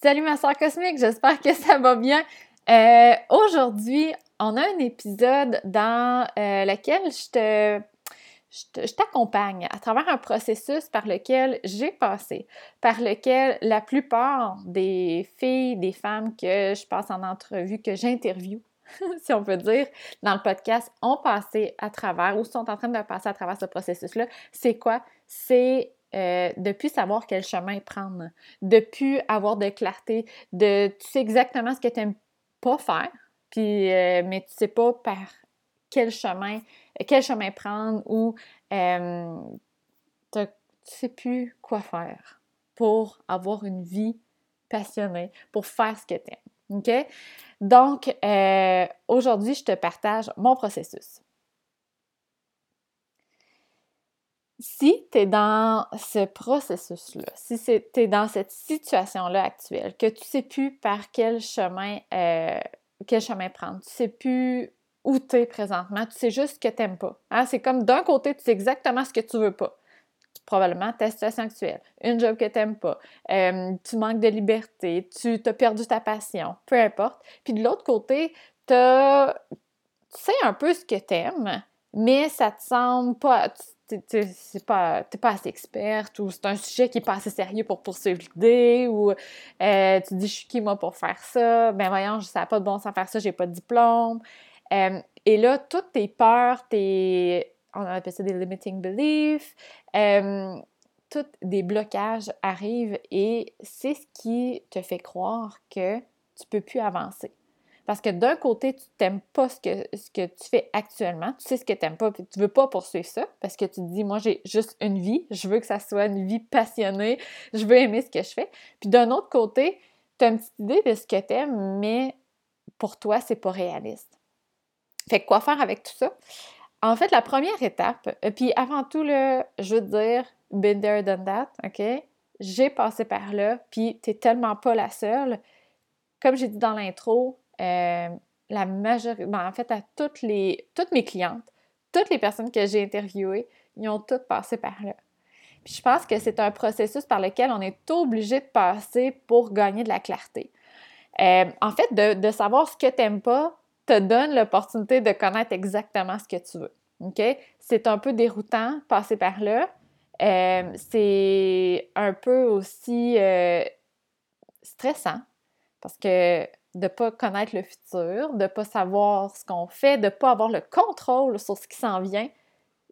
Salut ma soeur cosmique, j'espère que ça va bien. Euh, aujourd'hui, on a un épisode dans euh, lequel je te je t'accompagne à travers un processus par lequel j'ai passé, par lequel la plupart des filles, des femmes que je passe en entrevue, que j'interviewe, si on peut dire, dans le podcast, ont passé à travers ou sont en train de passer à travers ce processus-là. C'est quoi? C'est euh, de plus savoir quel chemin prendre, de plus avoir de clarté, de tu sais exactement ce que tu n'aimes pas faire, puis, euh, mais tu sais pas par quel chemin, quel chemin prendre ou euh, tu sais plus quoi faire pour avoir une vie passionnée, pour faire ce que tu aimes. Donc, aujourd'hui, je te partage mon processus. Si tu es dans ce processus-là, si tu es dans cette situation-là actuelle, que tu sais plus par quel chemin, euh, quel chemin prendre, tu sais plus où tu es présentement, tu sais juste que tu pas. Hein? C'est comme d'un côté, tu sais exactement ce que tu veux pas. Probablement ta situation actuelle, une job que tu pas, euh, tu manques de liberté, tu as perdu ta passion, peu importe. Puis de l'autre côté, tu sais un peu ce que tu aimes, mais ça te semble pas t'es pas, pas assez experte ou c'est un sujet qui est pas assez sérieux pour poursuivre l'idée ou euh, tu dis je suis qui moi pour faire ça, ben voyons, ça n'a pas de bon sens faire ça, j'ai pas de diplôme. Euh, et là, toutes tes peurs, tes, on appelle ça des limiting beliefs, euh, tous des blocages arrivent et c'est ce qui te fait croire que tu peux plus avancer. Parce que d'un côté, tu n'aimes pas ce que, ce que tu fais actuellement, tu sais ce que tu n'aimes pas, puis tu ne veux pas poursuivre ça, parce que tu te dis, moi, j'ai juste une vie, je veux que ça soit une vie passionnée, je veux aimer ce que je fais. Puis d'un autre côté, tu as une petite idée de ce que tu aimes, mais pour toi, c'est pas réaliste. Fait que quoi faire avec tout ça? En fait, la première étape, euh, puis avant tout, là, je veux te dire, been there, done that, OK? J'ai passé par là, puis tu n'es tellement pas la seule. Comme j'ai dit dans l'intro, euh, la majorité, ben, en fait, à toutes, les, toutes mes clientes, toutes les personnes que j'ai interviewées, ils ont toutes passé par là. Je pense que c'est un processus par lequel on est obligé de passer pour gagner de la clarté. Euh, en fait, de, savoir ce que tu n'aimes pas te donne l'opportunité de connaître exactement ce que tu veux. OK? C'est un peu déroutant passer par là. Euh, c'est un peu aussi stressant parce que de ne pas connaître le futur, de ne pas savoir ce qu'on fait, de ne pas avoir le contrôle sur ce qui s'en vient,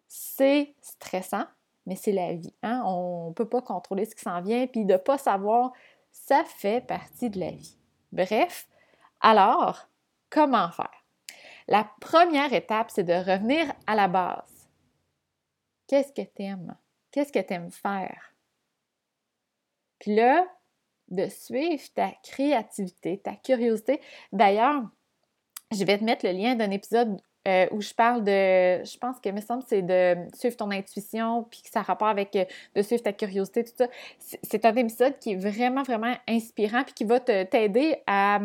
c'est stressant, mais c'est la vie. Hein? On ne peut pas contrôler ce qui s'en vient, puis de ne pas savoir, ça fait partie de la vie. Bref, alors, comment faire? La première étape, c'est de revenir à la base. Qu'est-ce que tu aimes? Qu'est-ce que tu aimes faire? Puis là, de suivre ta créativité, ta curiosité. D'ailleurs, je vais te mettre le lien d'un épisode euh, où je parle de, je pense que me semble c'est de suivre ton intuition, puis que ça a rapport avec euh, de suivre ta curiosité, tout ça. C'est un épisode qui est vraiment, vraiment inspirant, puis qui va t'aider à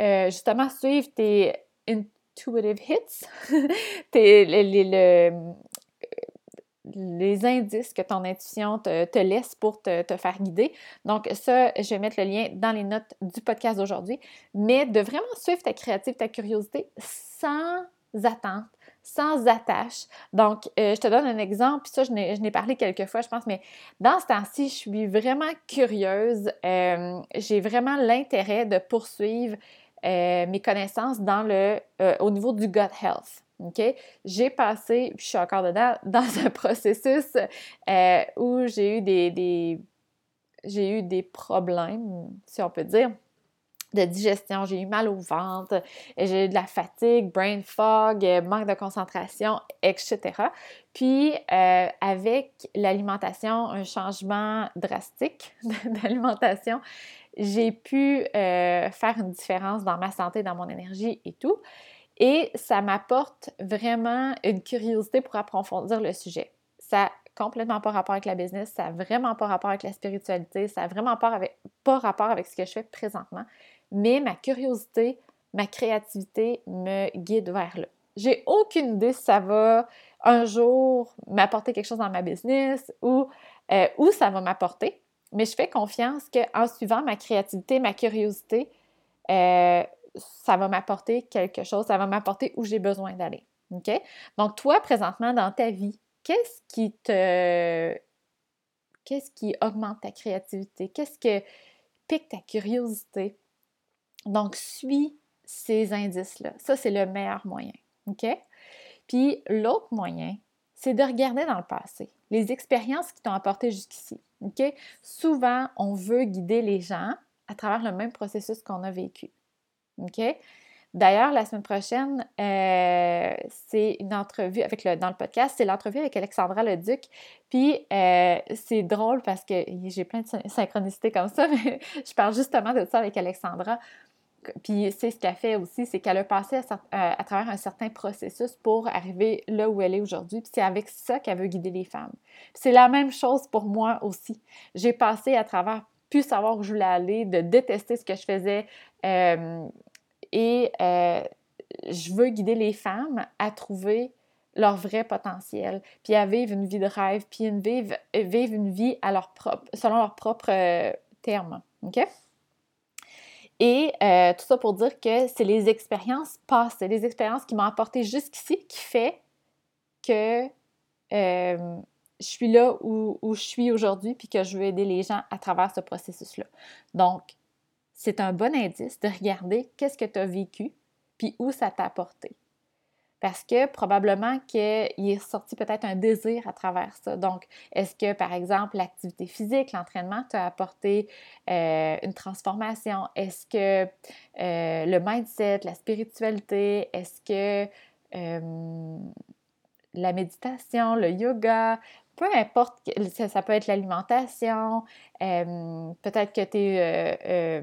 euh, justement suivre tes intuitive hits, tes, les indices que ton intuition te, laisse pour te, faire guider. Donc, ça, je vais mettre le lien dans les notes du podcast d'aujourd'hui. Mais de vraiment suivre ta créativité, ta curiosité sans attente, sans attache. Donc, euh, je te donne un exemple, puis ça, je n'ai parlé quelques fois, je pense, mais dans ce temps-ci, je suis vraiment curieuse. Euh, j'ai vraiment l'intérêt de poursuivre euh, mes connaissances au niveau du gut health. OK? J'ai passé, puis je suis encore dedans, dans un processus euh, où j'ai eu des, j'ai eu des problèmes, si on peut dire, de digestion. J'ai eu mal au ventre, j'ai eu de la fatigue, brain fog, manque de concentration, etc. Puis, euh, avec l'alimentation, un changement drastique d'alimentation, j'ai pu euh, faire une différence dans ma santé, dans mon énergie et tout. Et ça m'apporte vraiment une curiosité pour approfondir le sujet. Ça n'a complètement pas rapport avec la business, ça n'a vraiment pas rapport avec la spiritualité, ça n'a vraiment pas, avec, pas rapport avec ce que je fais présentement. Mais ma curiosité, ma créativité me guide vers là. J'ai aucune idée si ça va un jour m'apporter quelque chose dans ma business ou euh, où ça va m'apporter. mais je fais confiance qu'en suivant ma créativité, ma curiosité, euh, ça va m'apporter quelque chose, ça va m'apporter où j'ai besoin d'aller. OK? Donc, toi, présentement, dans ta vie, qu'est-ce qui te. Qu'est-ce qui augmente ta créativité? Qu'est-ce que pique ta curiosité? Donc, suis ces indices-là. Ça, c'est le meilleur moyen. OK? Puis, l'autre moyen, c'est de regarder dans le passé, les expériences qui t'ont apporté jusqu'ici. OK? Souvent, on veut guider les gens à travers le même processus qu'on a vécu. D'ailleurs, la semaine prochaine, euh, c'est une entrevue avec le, dans le podcast, c'est l'entrevue avec Alexandra Leduc. Puis euh, c'est drôle parce que j'ai plein de synchronicités comme ça, mais je parle justement de ça avec Alexandra. Puis c'est ce qu'elle fait aussi, c'est qu'elle a passé à, travers un certain processus pour arriver là où elle est aujourd'hui. Puis c'est avec ça qu'elle veut guider les femmes. C'est la même chose pour moi aussi. J'ai passé à travers plus savoir où je voulais aller, de détester ce que je faisais, euh, et euh, je veux guider les femmes à trouver leur vrai potentiel, puis à vivre une vie de rêve, puis une vivre, vivre une vie à selon leurs propres euh, termes. OK? Et euh, tout ça pour dire que c'est les expériences passées, les expériences qui m'ont apporté jusqu'ici qui fait que je suis là où, où je suis aujourd'hui, puis que je veux aider les gens à travers ce processus-là. Donc, c'est un bon indice de regarder qu'est-ce que tu as vécu, puis où ça t'a apporté. Parce que probablement qu'il est sorti peut-être un désir à travers ça. Donc, est-ce que, par exemple, l'activité physique, l'entraînement t'a apporté euh, une transformation? Est-ce que euh, le mindset, la spiritualité, est-ce que euh, la méditation, le yoga, peu importe, ça, peut être l'alimentation, euh, peut-être que tu es, euh, euh,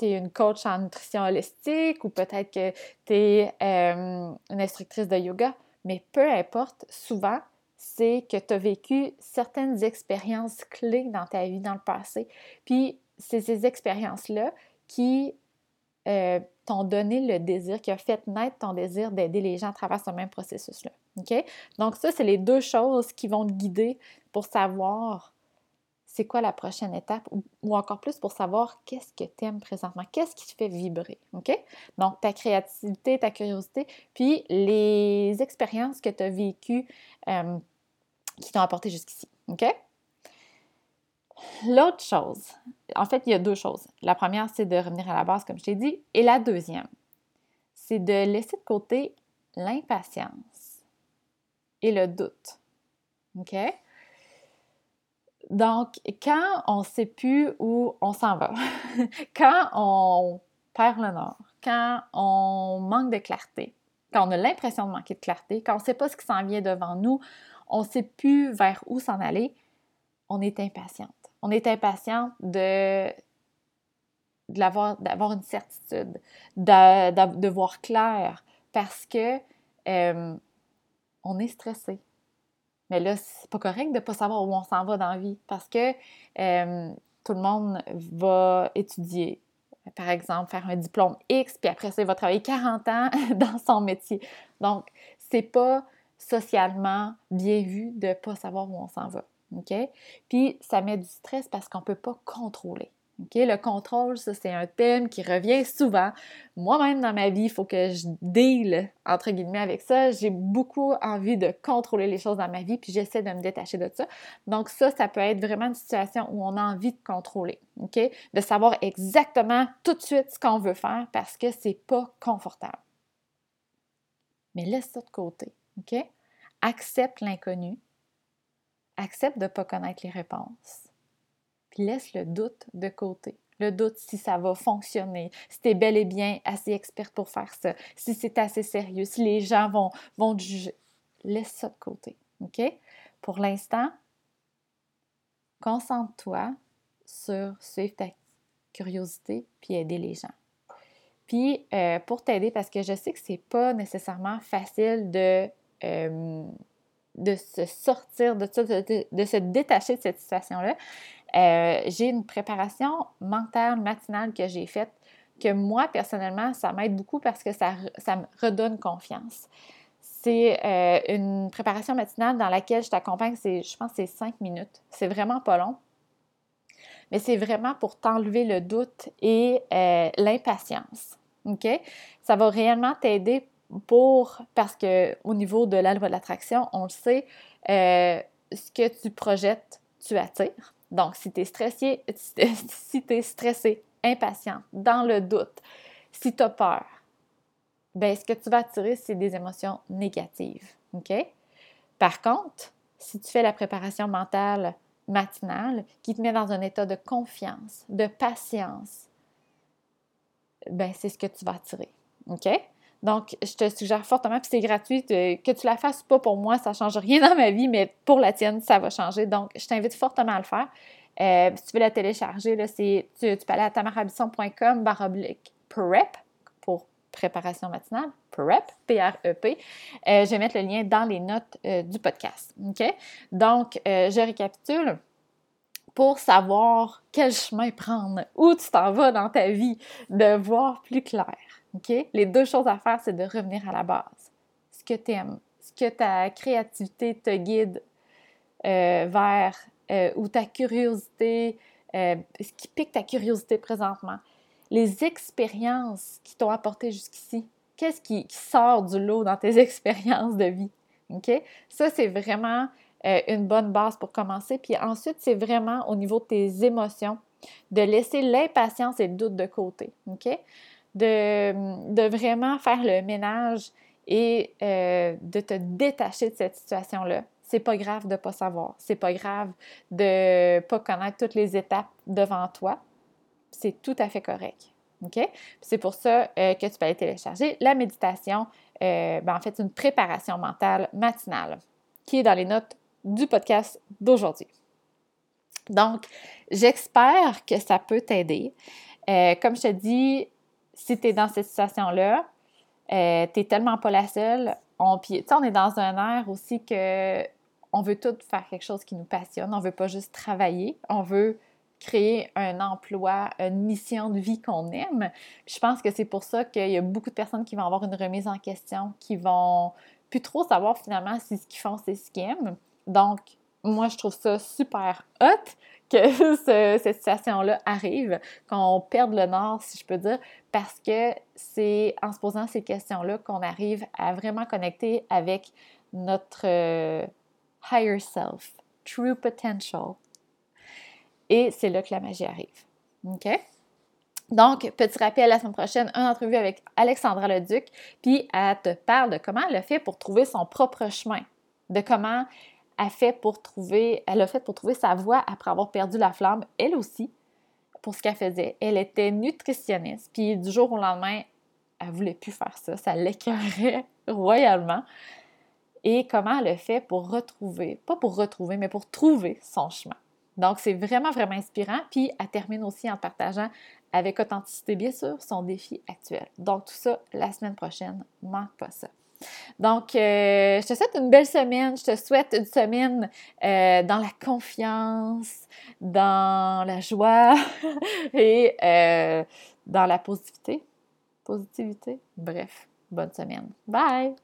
une coach en nutrition holistique ou peut-être que tu es une instructrice de yoga, mais peu importe, souvent, c'est que tu as vécu certaines expériences clés dans ta vie dans le passé. Puis, c'est ces expériences-là qui t'ont donné le désir, qui a fait naître ton désir d'aider les gens à travers ce même processus-là. Donc, ça, c'est les deux choses qui vont te guider pour savoir c'est quoi la prochaine étape ou, encore plus pour savoir qu'est-ce que tu aimes présentement, qu'est-ce qui te fait vibrer. Donc, ta créativité, ta curiosité, puis les expériences que tu as vécues euh, qui t'ont apporté jusqu'ici. L'autre chose, en fait, il y a deux choses. La première, c'est de revenir à la base, comme je t'ai dit. Et la deuxième, c'est de laisser de côté l'impatience et le doute. OK? Donc, quand on ne sait plus où on s'en va, quand on perd le nord, quand on manque de clarté, quand on a l'impression de manquer de clarté, quand on ne sait pas ce qui s'en vient devant nous, on ne sait plus vers où s'en aller, on est impatiente. On est impatient d'avoir une certitude, de, voir clair, parce que euh, on est stressé. Mais là, c'est pas correct de ne pas savoir où on s'en va dans la vie, parce que euh, tout le monde va étudier, par exemple, faire un diplôme X, puis après ça, il va travailler 40 ans dans son métier. Donc, c'est pas socialement bien vu de ne pas savoir où on s'en va. OK? Puis ça met du stress parce qu'on ne peut pas contrôler. OK? Le contrôle, ça, c'est un thème qui revient souvent. Moi-même, dans ma vie, il faut que je deal, entre guillemets, avec ça. J'ai beaucoup envie de contrôler les choses dans ma vie, puis j'essaie de me détacher de ça. Donc, ça, ça peut être vraiment une situation où on a envie de contrôler. OK? De savoir exactement tout de suite ce qu'on veut faire parce que c'est pas confortable. Mais laisse ça de côté. OK? Accepte l'inconnu, accepte de ne pas connaître les réponses. Puis laisse le doute de côté. Le doute si ça va fonctionner, si tu es bel et bien assez experte pour faire ça, si c'est assez sérieux, si les gens vont, vont te juger. Laisse ça de côté. OK? Pour l'instant, concentre-toi sur suivre ta curiosité puis aider les gens. Puis, euh, pour t'aider, parce que je sais que c'est pas nécessairement facile de euh, de se sortir de ça, de, se détacher de cette situation-là, euh, j'ai une préparation mentale matinale que j'ai faite que moi, personnellement, ça m'aide beaucoup parce que ça, ça me redonne confiance. C'est euh, une préparation matinale dans laquelle je t'accompagne, je pense c'est cinq minutes. C'est vraiment pas long. mais c'est vraiment pour t'enlever le doute et euh, l'impatience. OK? Ça va réellement t'aider parce que au niveau de la loi de l'attraction, on le sait, euh, ce que tu projettes, tu attires. Donc, si tu es stressé, si es stressé, impatient, dans le doute, si tu as peur, ben, ce que tu vas attirer, c'est des émotions négatives. OK? Par contre, si tu fais la préparation mentale matinale qui te met dans un état de confiance, de patience, ben, c'est ce que tu vas attirer. OK? Donc, je te suggère fortement, puis c'est gratuit, que tu la fasses pas pour moi, ça ne change rien dans ma vie, mais pour la tienne, ça va changer. Donc, je t'invite fortement à le faire. Euh, si tu veux la télécharger, là, tu, tu peux aller à tamarabisson.com baroblique prep pour préparation matinale, prep, P-R-E-P. Euh, je vais mettre le lien dans les notes euh, du podcast. Donc, je récapitule pour savoir quel chemin prendre, où tu t'en vas dans ta vie, de voir plus clair. Les deux choses à faire, c'est de revenir à la base. Ce que tu aimes, ce que ta créativité te guide euh, vers, euh, ou ta curiosité, euh, ce qui pique ta curiosité présentement. Les expériences qui t'ont apporté jusqu'ici. Qu'est-ce qui, sort du lot dans tes expériences de vie? OK? Ça, c'est vraiment une bonne base pour commencer. Puis ensuite, c'est vraiment au niveau de tes émotions, de laisser l'impatience et le doute de côté. OK? De, vraiment faire le ménage et euh, de te détacher de cette situation-là. C'est pas grave de pas savoir. C'est pas grave de pas connaître toutes les étapes devant toi. C'est tout à fait correct. C'est pour ça euh, que tu peux aller télécharger la méditation. Euh, ben, en fait, une préparation mentale matinale qui est dans les notes du podcast d'aujourd'hui. Donc, j'espère que ça peut t'aider. comme je te dis, si tu es dans cette situation-là, euh, tu n'es tellement pas la seule. On, on est dans un air aussi que on veut tout faire quelque chose qui nous passionne. On veut pas juste travailler. On veut créer un emploi, une mission de vie qu'on aime. je pense que c'est pour ça qu'il y a beaucoup de personnes qui vont avoir une remise en question, qui vont plus trop savoir finalement si ce qu'ils font, c'est ce qu'ils aiment. Donc, moi, je trouve ça super hot cette situation-là arrive, qu'on perde le nord, si je peux dire, parce que c'est en se posant ces questions-là qu'on arrive à vraiment connecter avec notre euh, higher self, true potential. Et c'est là que la magie arrive. OK? Donc, petit rappel la semaine prochaine, une entrevue avec Alexandra Leduc, puis elle te parle de comment elle a fait pour trouver son propre chemin, de comment a fait pour trouver, elle a fait pour trouver sa voie après avoir perdu la flamme, elle aussi, pour ce qu'elle faisait. Elle était nutritionniste, puis du jour au lendemain, elle voulait plus faire ça, ça l'écœurait royalement. Et comment elle a fait pour retrouver, pas pour retrouver, mais pour trouver son chemin. Donc, c'est vraiment, vraiment inspirant. Puis, elle termine aussi en partageant avec authenticité, bien sûr, son défi actuel. Donc, tout ça, la semaine prochaine, manque pas ça. Donc, euh, je te souhaite une belle semaine. Je te souhaite une semaine euh, dans la confiance, dans la joie et euh, dans la positivité. Positivité. Bref, bonne semaine. Bye!